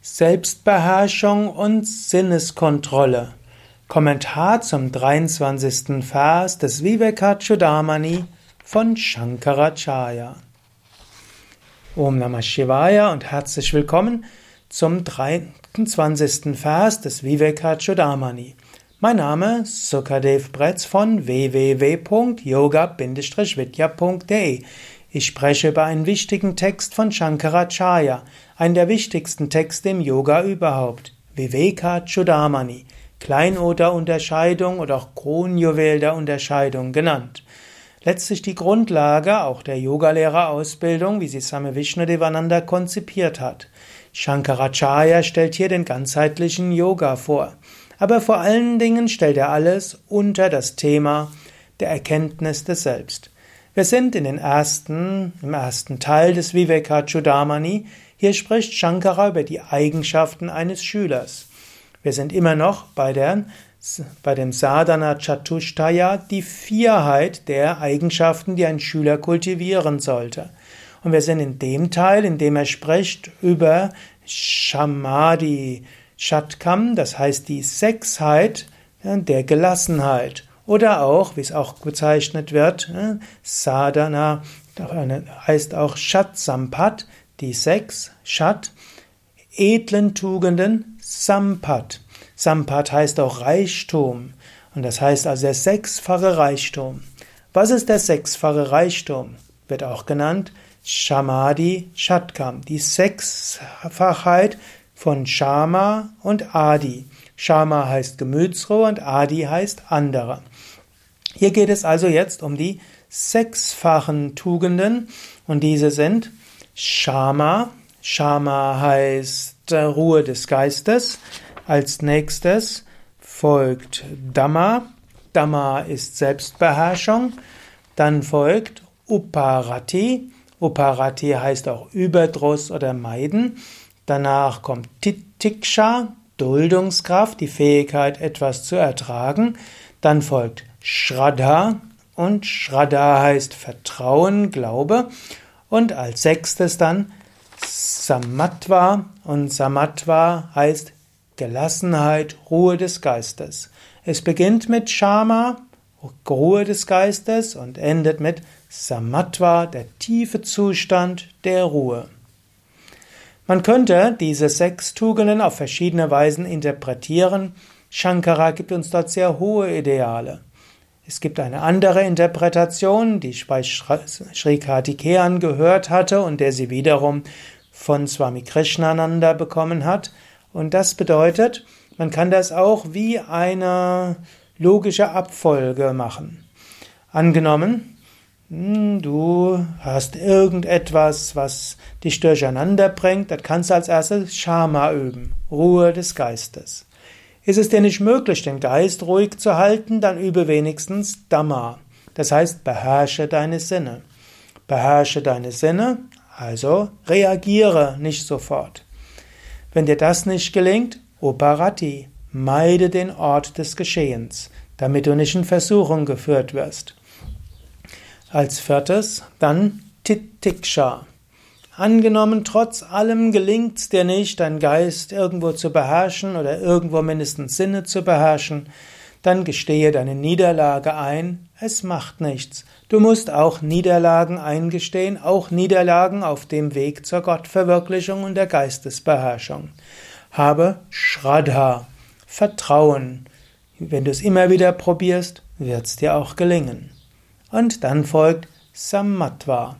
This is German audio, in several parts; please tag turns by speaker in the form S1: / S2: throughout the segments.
S1: Selbstbeherrschung und Sinneskontrolle. Kommentar zum 23. Vers des Vivekachudamani von Shankaracharya. Om Namah Shivaya und herzlich willkommen zum 23. Vers des Vivekachudamani. Mein Name ist Sukadev Bretz von www.yoga-vidya.de ich spreche über einen wichtigen Text von Shankaracharya, einen der wichtigsten Texte im Yoga überhaupt, Viveka Chudamani, Kleinod der Unterscheidung oder auch Kronjuwel der Unterscheidung genannt. Letztlich die Grundlage auch der Yogalehrerausbildung, wie sie Same Vishnudevananda konzipiert hat. Shankaracharya stellt hier den ganzheitlichen Yoga vor. Aber vor allen Dingen stellt er alles unter das Thema der Erkenntnis des Selbst. Wir sind in den ersten, im ersten Teil des Vivekachudamani. Hier spricht Shankara über die Eigenschaften eines Schülers. Wir sind immer noch bei, der, bei dem Sadhana Chatushtaya, die Vierheit der Eigenschaften, die ein Schüler kultivieren sollte. Und wir sind in dem Teil, in dem er spricht über Shamadhi Shatkam, das heißt die Sechsheit der Gelassenheit. Oder auch, wie es auch bezeichnet wird, äh, Sadhana heißt auch Shat Sampat, die sechs Shat, edlen Tugenden Sampat. Sampat heißt auch Reichtum. Und das heißt also der sechsfache Reichtum. Was ist der sechsfache Reichtum? Wird auch genannt Shamadi Shatkam, die Sechsfachheit von Shama und Adi. Shama heißt Gemütsruhe und Adi heißt anderer. Hier geht es also jetzt um die sechsfachen Tugenden und diese sind Shama. Shama heißt Ruhe des Geistes. Als nächstes folgt Dhamma. Dhamma ist Selbstbeherrschung. Dann folgt Uparati. Uparati heißt auch Überdruss oder Meiden. Danach kommt Titiksha, Duldungskraft, die Fähigkeit, etwas zu ertragen. Dann folgt Shraddha und Shraddha heißt Vertrauen, Glaube. Und als sechstes dann Samatva und Samatva heißt Gelassenheit, Ruhe des Geistes. Es beginnt mit Shama, Ruhe des Geistes und endet mit Samatva, der tiefe Zustand der Ruhe. Man könnte diese sechs Tugenden auf verschiedene Weisen interpretieren. Shankara gibt uns dort sehr hohe Ideale. Es gibt eine andere Interpretation, die ich bei Sri Kartikeyan gehört hatte und der sie wiederum von Swami Krishnananda bekommen hat. Und das bedeutet, man kann das auch wie eine logische Abfolge machen. Angenommen, hm, du hast irgendetwas, was dich durcheinander bringt, das kannst du als erstes Shama üben, Ruhe des Geistes. Ist es dir nicht möglich, den Geist ruhig zu halten, dann übe wenigstens Dhamma. Das heißt, beherrsche deine Sinne. Beherrsche deine Sinne, also reagiere nicht sofort. Wenn dir das nicht gelingt, Oparati, meide den Ort des Geschehens, damit du nicht in Versuchung geführt wirst. Als viertes dann Titiksha. Angenommen, trotz allem gelingt's dir nicht, deinen Geist irgendwo zu beherrschen oder irgendwo mindestens Sinne zu beherrschen, dann gestehe deine Niederlage ein, es macht nichts. Du musst auch Niederlagen eingestehen, auch Niederlagen auf dem Weg zur Gottverwirklichung und der Geistesbeherrschung. Habe Shraddha, Vertrauen. Wenn du es immer wieder probierst, wird's dir auch gelingen. Und dann folgt Samatva.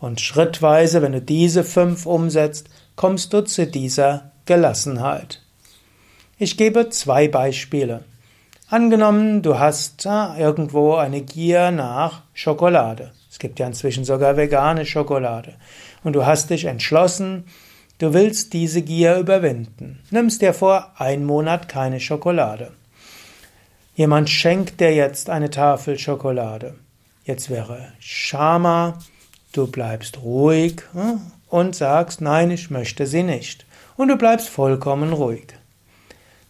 S1: Und schrittweise, wenn du diese fünf umsetzt, kommst du zu dieser Gelassenheit. Ich gebe zwei Beispiele. Angenommen, du hast irgendwo eine Gier nach Schokolade. Es gibt ja inzwischen sogar vegane Schokolade. Und du hast dich entschlossen, du willst diese Gier überwinden. Nimmst dir vor, ein Monat keine Schokolade. Jemand schenkt dir jetzt eine Tafel Schokolade. Jetzt wäre Shama, du bleibst ruhig hm, und sagst, nein, ich möchte sie nicht. Und du bleibst vollkommen ruhig.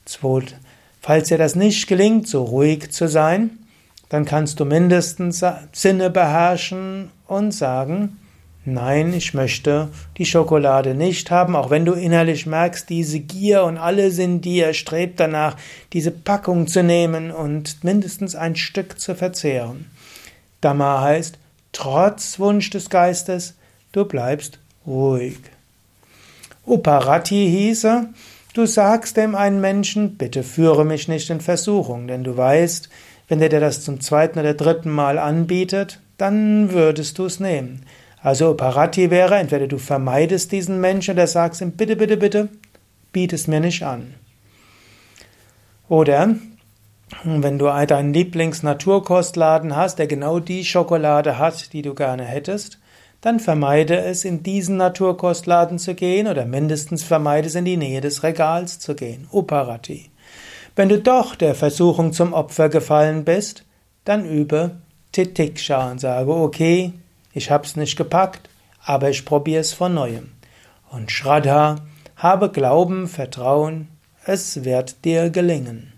S1: Zweit, falls dir das nicht gelingt, so ruhig zu sein, dann kannst du mindestens Sinne beherrschen und sagen, Nein, ich möchte die Schokolade nicht haben, auch wenn du innerlich merkst, diese Gier und alles in dir strebt danach, diese Packung zu nehmen und mindestens ein Stück zu verzehren. Dhamma heißt, trotz Wunsch des Geistes, du bleibst ruhig. Uparati hieße, du sagst dem einen Menschen, bitte führe mich nicht in Versuchung, denn du weißt, wenn der dir das zum zweiten oder dritten Mal anbietet, dann würdest du es nehmen. Also Parati wäre, entweder du vermeidest diesen Menschen oder sagst ihm, bitte, bitte, bitte, biet es mir nicht an. Oder wenn du deinen Lieblings-Naturkostladen hast, der genau die Schokolade hat, die du gerne hättest, dann vermeide es, in diesen Naturkostladen zu gehen oder mindestens vermeide es, in die Nähe des Regals zu gehen. Uparati. Wenn du doch der Versuchung zum Opfer gefallen bist, dann übe Titiksha und sage, okay, ich hab's nicht gepackt, aber ich probiere es von neuem. Und Shraddha, habe Glauben, Vertrauen, es wird dir gelingen.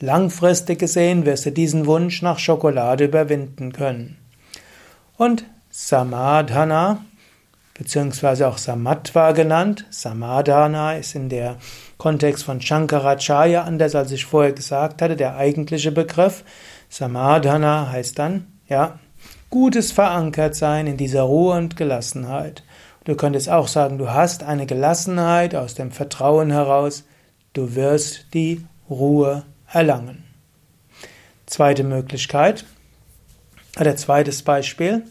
S1: Langfristig gesehen wirst du diesen Wunsch nach Schokolade überwinden können. Und Samadhana, beziehungsweise auch Samatva genannt. Samadhana ist in der Kontext von Shankaracharya anders, als ich vorher gesagt hatte, der eigentliche Begriff. Samadhana heißt dann, ja, gutes Verankertsein in dieser Ruhe und Gelassenheit. Du könntest auch sagen, du hast eine Gelassenheit aus dem Vertrauen heraus, du wirst die Ruhe erlangen. Zweite Möglichkeit oder zweites Beispiel.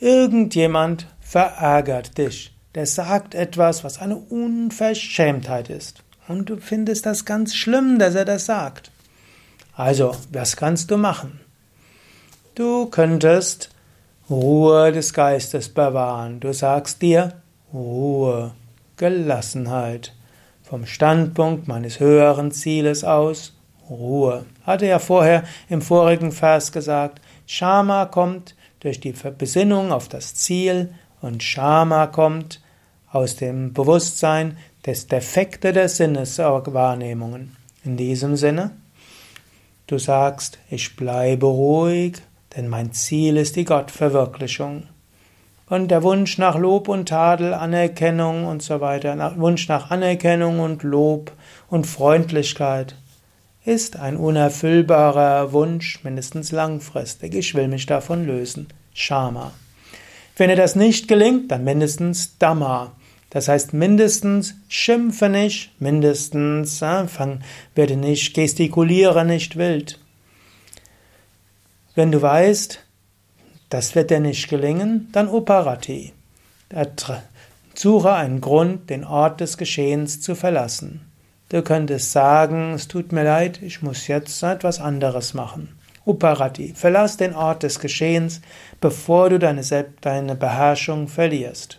S1: Irgendjemand verärgert dich. Der sagt etwas, was eine Unverschämtheit ist. Und du findest das ganz schlimm, dass er das sagt. Also, was kannst du machen? Du könntest Ruhe des Geistes bewahren. Du sagst dir Ruhe, Gelassenheit. Vom Standpunkt meines höheren Zieles aus Ruhe. Hatte ja vorher im vorigen Vers gesagt, Shama kommt durch die Besinnung auf das Ziel und Shama kommt aus dem Bewusstsein des Defekte der Sinneswahrnehmungen. In diesem Sinne, du sagst, ich bleibe ruhig, denn mein Ziel ist die Gottverwirklichung. Und der Wunsch nach Lob und Tadel, Anerkennung und so weiter, Wunsch nach Anerkennung und Lob und Freundlichkeit ist ein unerfüllbarer Wunsch, mindestens langfristig. Ich will mich davon lösen. Shama. Wenn dir das nicht gelingt, dann mindestens Dhamma. Das heißt mindestens schimpfe nicht, mindestens äh, fang, werde nicht, gestikuliere nicht wild. Wenn du weißt, das wird dir nicht gelingen, dann Uparati. Suche einen Grund, den Ort des Geschehens zu verlassen. Du könntest sagen, es tut mir leid, ich muss jetzt etwas anderes machen. Uparati, verlass den Ort des Geschehens, bevor du deine, deine Beherrschung verlierst.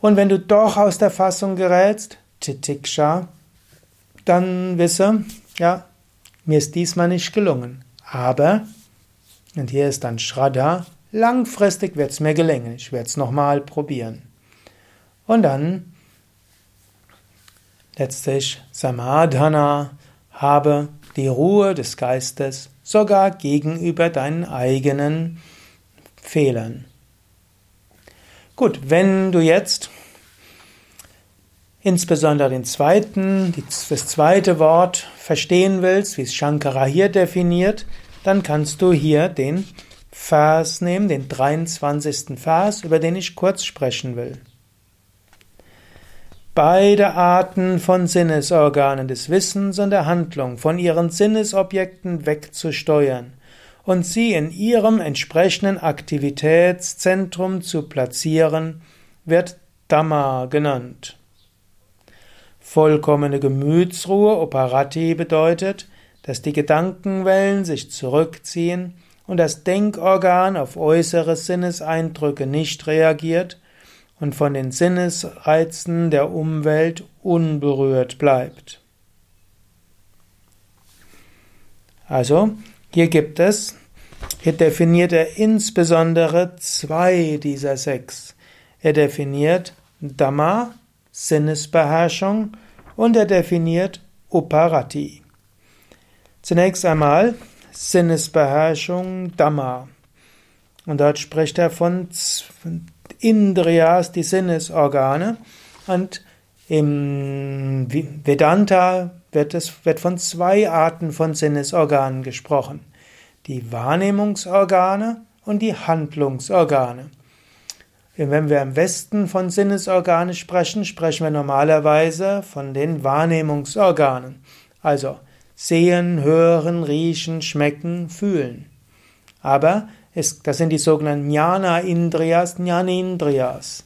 S1: Und wenn du doch aus der Fassung gerätst, Titiksha, dann wisse, ja, mir ist diesmal nicht gelungen. Aber, und hier ist dann Shraddha, langfristig wird es mir gelingen. Ich werde es nochmal probieren. Und dann letztlich Samadhana, habe die Ruhe des Geistes sogar gegenüber deinen eigenen Fehlern. Gut, wenn du jetzt insbesondere den zweiten, das zweite Wort verstehen willst, wie es Shankara hier definiert, dann kannst du hier den Vers nehmen, den 23. Vers, über den ich kurz sprechen will. Beide Arten von Sinnesorganen des Wissens und der Handlung von ihren Sinnesobjekten wegzusteuern und sie in ihrem entsprechenden Aktivitätszentrum zu platzieren, wird Dhamma genannt. Vollkommene Gemütsruhe, Operati, bedeutet, dass die Gedankenwellen sich zurückziehen und das Denkorgan auf äußere Sinneseindrücke nicht reagiert und von den Sinnesreizen der Umwelt unberührt bleibt. Also, hier gibt es, hier definiert er insbesondere zwei dieser sechs. Er definiert Dhamma, Sinnesbeherrschung, und er definiert Uparati. Zunächst einmal Sinnesbeherrschung Dhamma. Und dort spricht er von Indriyas, die Sinnesorgane. Und im Vedanta wird, es, wird von zwei Arten von Sinnesorganen gesprochen. Die Wahrnehmungsorgane und die Handlungsorgane. Wenn wir im Westen von Sinnesorganen sprechen, sprechen wir normalerweise von den Wahrnehmungsorganen. Also sehen, hören, riechen, schmecken, fühlen. Aber es, das sind die sogenannten Jnana Indriyas, Jnanindriyas.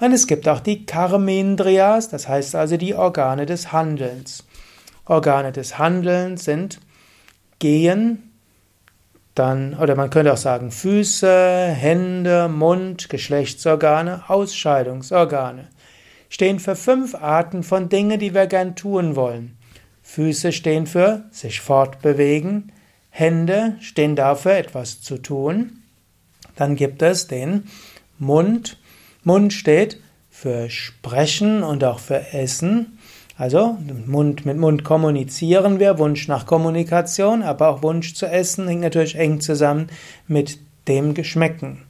S1: Und es gibt auch die Karmendriyas, das heißt also die Organe des Handelns. Organe des Handelns sind Gehen, dann, oder man könnte auch sagen Füße, Hände, Mund, Geschlechtsorgane, Ausscheidungsorgane. Stehen für fünf Arten von Dingen, die wir gern tun wollen. Füße stehen für sich fortbewegen, Hände stehen dafür, etwas zu tun. Dann gibt es den Mund. Mund steht für Sprechen und auch für Essen. Also Mund mit Mund kommunizieren wir, Wunsch nach Kommunikation, aber auch Wunsch zu essen hängt natürlich eng zusammen mit dem Geschmecken.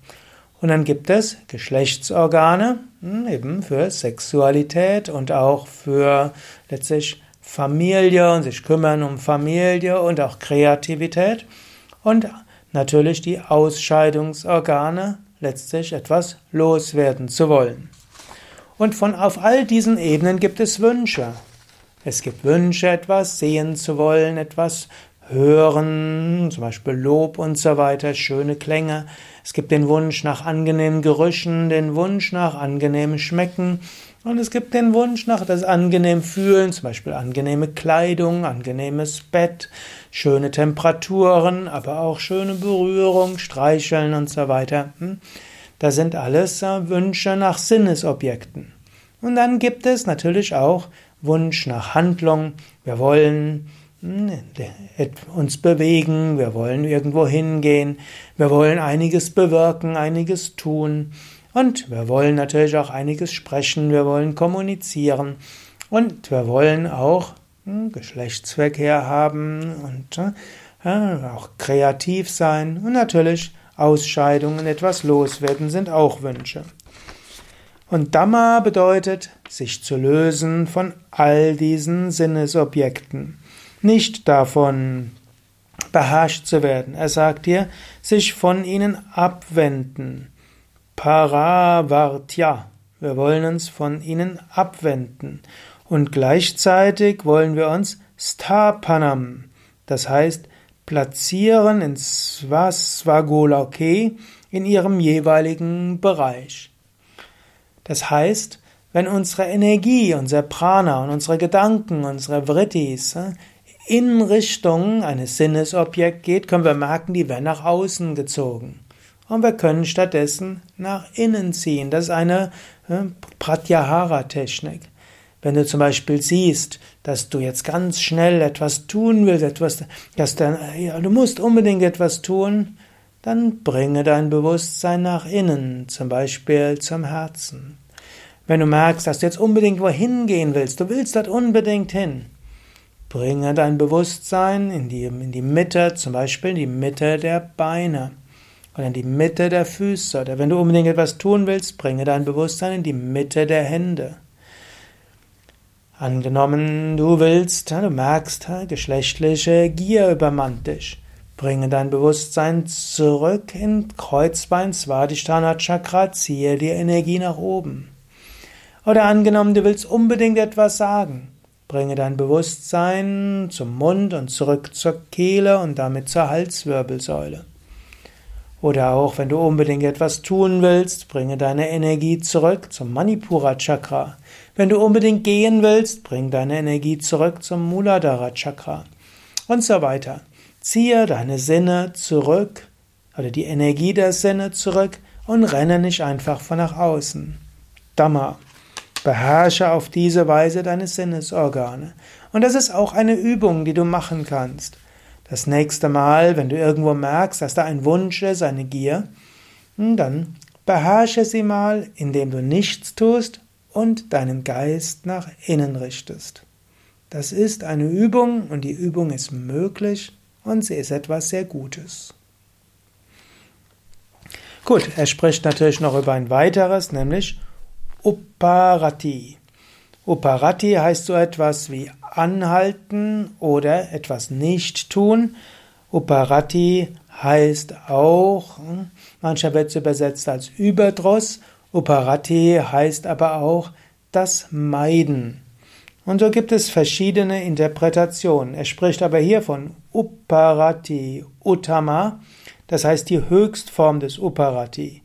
S1: Und dann gibt es Geschlechtsorgane, hm, eben für Sexualität und auch für letztlich Familie und sich kümmern um Familie und auch Kreativität und natürlich die Ausscheidungsorgane, letztlich etwas loswerden zu wollen. Und von auf all diesen Ebenen gibt es Wünsche. Es gibt Wünsche, etwas sehen zu wollen, etwas hören, zum Beispiel Lob und so weiter, schöne Klänge. Es gibt den Wunsch nach angenehmen Gerüchen, den Wunsch nach angenehmem Schmecken und es gibt den Wunsch nach das angenehm fühlen, zum Beispiel angenehme Kleidung, angenehmes Bett, schöne Temperaturen, aber auch schöne Berührung, Streicheln und so weiter. Hm? Das sind alles äh, Wünsche nach Sinnesobjekten. Und dann gibt es natürlich auch Wunsch nach Handlung. Wir wollen hm, uns bewegen, wir wollen irgendwo hingehen, wir wollen einiges bewirken, einiges tun. Und wir wollen natürlich auch einiges sprechen, wir wollen kommunizieren und wir wollen auch Geschlechtsverkehr haben und äh, auch kreativ sein und natürlich Ausscheidungen, etwas loswerden sind auch Wünsche. Und Dhamma bedeutet, sich zu lösen von all diesen Sinnesobjekten, nicht davon beherrscht zu werden. Er sagt hier, sich von ihnen abwenden. Paravartya. Wir wollen uns von ihnen abwenden. Und gleichzeitig wollen wir uns Stapanam, das heißt platzieren in Swasvagoloke in ihrem jeweiligen Bereich. Das heißt, wenn unsere Energie, unser Prana und unsere Gedanken, unsere Vrittis äh, in Richtung eines Sinnesobjekts geht, können wir merken, die werden nach außen gezogen und wir können stattdessen nach innen ziehen. Das ist eine äh, Pratyahara-Technik. Wenn du zum Beispiel siehst, dass du jetzt ganz schnell etwas tun willst, etwas, dass dann, ja, du musst unbedingt etwas tun, dann bringe dein Bewusstsein nach innen, zum Beispiel zum Herzen. Wenn du merkst, dass du jetzt unbedingt wohin gehen willst, du willst dort unbedingt hin, bringe dein Bewusstsein in die, in die Mitte, zum Beispiel in die Mitte der Beine oder in die Mitte der Füße. Oder wenn du unbedingt etwas tun willst, bringe dein Bewusstsein in die Mitte der Hände. Angenommen, du willst, du merkst, geschlechtliche Gier übermannt dich. Bringe dein Bewusstsein zurück in Kreuzbein, Svadhisthana Chakra, ziehe die Energie nach oben. Oder angenommen, du willst unbedingt etwas sagen. Bringe dein Bewusstsein zum Mund und zurück zur Kehle und damit zur Halswirbelsäule. Oder auch, wenn du unbedingt etwas tun willst, bringe deine Energie zurück zum Manipura Chakra. Wenn du unbedingt gehen willst, bring deine Energie zurück zum Muladhara Chakra. Und so weiter. Ziehe deine Sinne zurück oder die Energie der Sinne zurück und renne nicht einfach von nach außen. Dhamma. Beherrsche auf diese Weise deine Sinnesorgane. Und das ist auch eine Übung, die du machen kannst. Das nächste Mal, wenn du irgendwo merkst, dass da ein Wunsch ist, eine Gier, hm, dann beherrsche sie mal, indem du nichts tust und deinen Geist nach innen richtest. Das ist eine Übung und die Übung ist möglich und sie ist etwas sehr Gutes. Gut, er spricht natürlich noch über ein weiteres, nämlich Uparati. Uparati heißt so etwas wie anhalten oder etwas nicht tun. Uparati heißt auch, hm, mancher wird es übersetzt als Überdruss. Uparati heißt aber auch das Meiden. Und so gibt es verschiedene Interpretationen. Er spricht aber hier von Uparati Uttama, das heißt die Höchstform des Uparati.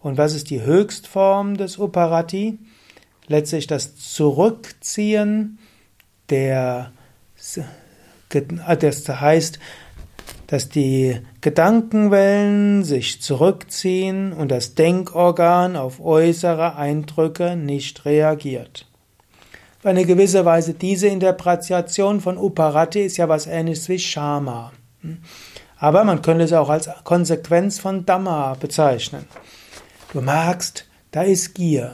S1: Und was ist die Höchstform des Uparati? Letztlich das Zurückziehen der, das heißt, dass die Gedankenwellen sich zurückziehen und das Denkorgan auf äußere Eindrücke nicht reagiert. Auf eine gewisse Weise diese Interpretation von Uparati ist ja was ähnliches wie Shama. Aber man könnte es auch als Konsequenz von Dhamma bezeichnen. Du magst, da ist Gier.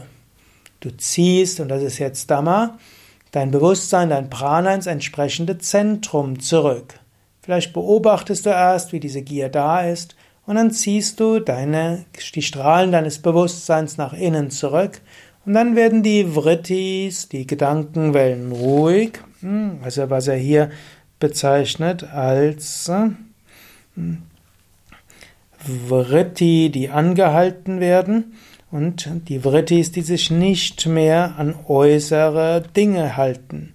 S1: Du ziehst, und das ist jetzt Dhamma, dein Bewusstsein, dein Prana ins entsprechende Zentrum zurück. Vielleicht beobachtest du erst, wie diese Gier da ist, und dann ziehst du deine, die Strahlen deines Bewusstseins nach innen zurück, und dann werden die Vrittis, die Gedankenwellen ruhig, hm, also was er hier bezeichnet als hm, Vritti, die angehalten werden, und die Vrittis, die sich nicht mehr an äußere Dinge halten.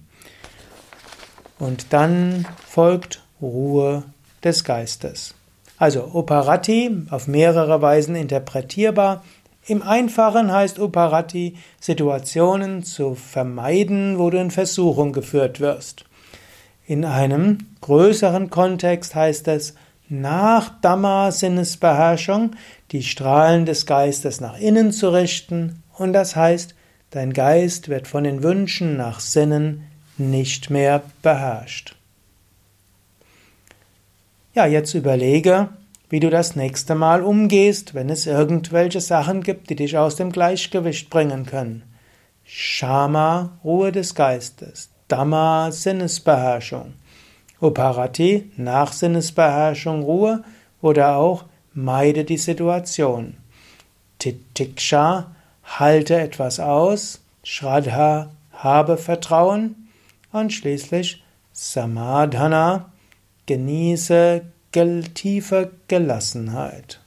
S1: Und dann folgt Ruhe des Geistes. Also Operati auf mehrere Weisen interpretierbar. Im Einfachen heißt Operati Situationen zu vermeiden, wo du in Versuchung geführt wirst. In einem größeren Kontext heißt es nach Dhamma-Sinnesbeherrschung die Strahlen des Geistes nach innen zu richten, und das heißt, dein Geist wird von den Wünschen nach Sinnen nicht mehr beherrscht. Ja, jetzt überlege, wie du das nächste Mal umgehst, wenn es irgendwelche Sachen gibt, die dich aus dem Gleichgewicht bringen können. Shama, Ruhe des Geistes. Dhamma, Sinnesbeherrschung. Uparati, Nachsinnesbeherrschung, Ruhe oder auch meide die Situation. Titiksha, halte etwas aus. Shraddha, habe Vertrauen. Und schließlich Samadhana, genieße tiefe Gelassenheit.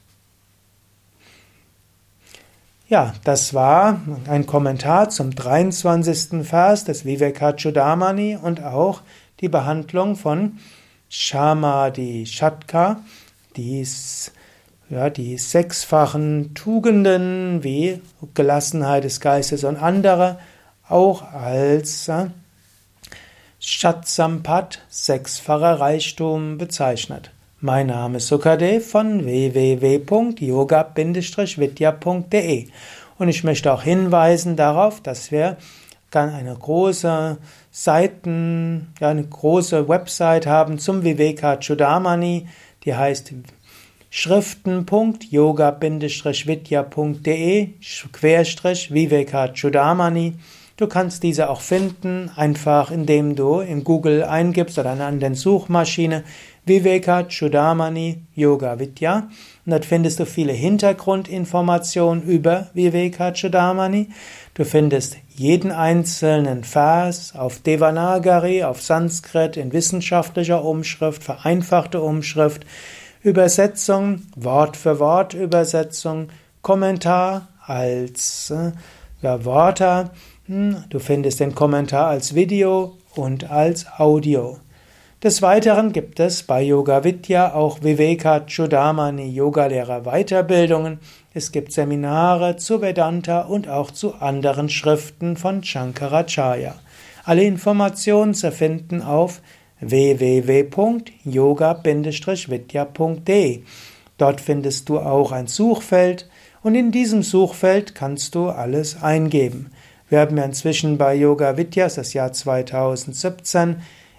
S1: Ja, das war ein Kommentar zum 23. Vers des Vivekachudamani und auch die Behandlung von Shamadi Shatka, dies, ja, die sechsfachen Tugenden wie Gelassenheit des Geistes und andere, auch als Shatsampat, sechsfacher Reichtum bezeichnet. Mein Name ist Sukadev von www.yoga-vidya.de und ich möchte auch hinweisen darauf, dass wir eine große Seiten, ja, eine große Website haben zum Viveka Chudamani, die heißt schriften.yoga-vidya.de Querstrich Viveka Chudamani. Du kannst diese auch finden, einfach indem du in Google eingibst oder an den Suchmaschine Viveka Chudamani Yoga Vidya. Und dort findest du viele Hintergrundinformationen über Viveka Chudamani. Du findest jeden einzelnen Vers auf Devanagari, auf Sanskrit, in wissenschaftlicher Umschrift, vereinfachte Umschrift, Übersetzung, Wort für Wort Übersetzung, Kommentar als äh, ja, Wörter. Hm, du findest den Kommentar als Video und als Audio. Des Weiteren gibt es bei Yoga Vidya auch Viveka Chudamani Yogalehrer Weiterbildungen. Es gibt Seminare zu Vedanta und auch zu anderen Schriften von Shankaracharya. Alle Informationen zu finden auf www.yoga-vidya.de. Dort findest du auch ein Suchfeld und in diesem Suchfeld kannst du alles eingeben. Wir haben ja inzwischen bei Yoga Vidya, das Jahr 2017,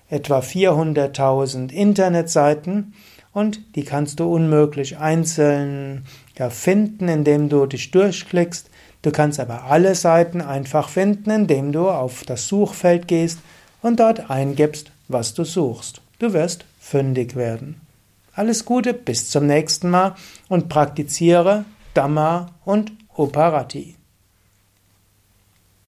S1: etwa 400.000 Internetseiten und die kannst du unmöglich einzeln ja, finden, indem du dich durchklickst. Du kannst aber alle Seiten einfach finden, indem du auf das Suchfeld gehst und dort eingibst, was du suchst. Du wirst fündig werden. Alles Gute, bis zum nächsten Mal und praktiziere Dhamma und Uparati.